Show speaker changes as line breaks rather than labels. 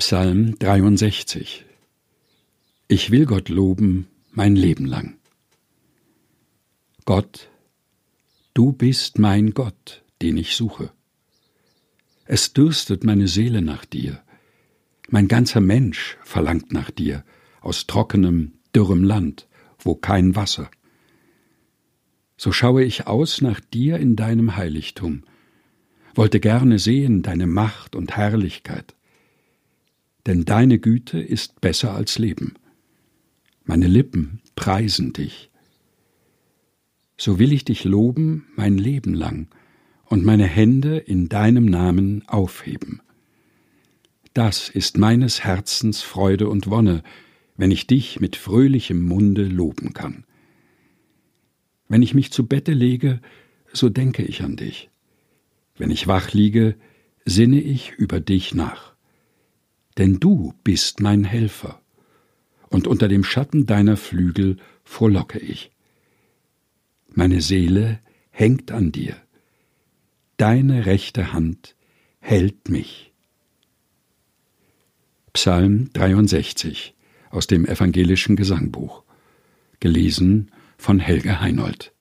Psalm 63 Ich will Gott loben mein Leben lang. Gott, du bist mein Gott, den ich suche. Es dürstet meine Seele nach dir. Mein ganzer Mensch verlangt nach dir, aus trockenem, dürrem Land, wo kein Wasser. So schaue ich aus nach dir in deinem Heiligtum, wollte gerne sehen deine Macht und Herrlichkeit denn deine Güte ist besser als Leben. Meine Lippen preisen dich. So will ich dich loben mein Leben lang und meine Hände in deinem Namen aufheben. Das ist meines Herzens Freude und Wonne, wenn ich dich mit fröhlichem Munde loben kann. Wenn ich mich zu Bette lege, so denke ich an dich. Wenn ich wach liege, sinne ich über dich nach denn du bist mein Helfer, und unter dem Schatten deiner Flügel frohlocke ich. Meine Seele hängt an dir, deine rechte Hand hält mich. Psalm 63 aus dem evangelischen Gesangbuch, gelesen von Helge Heinold.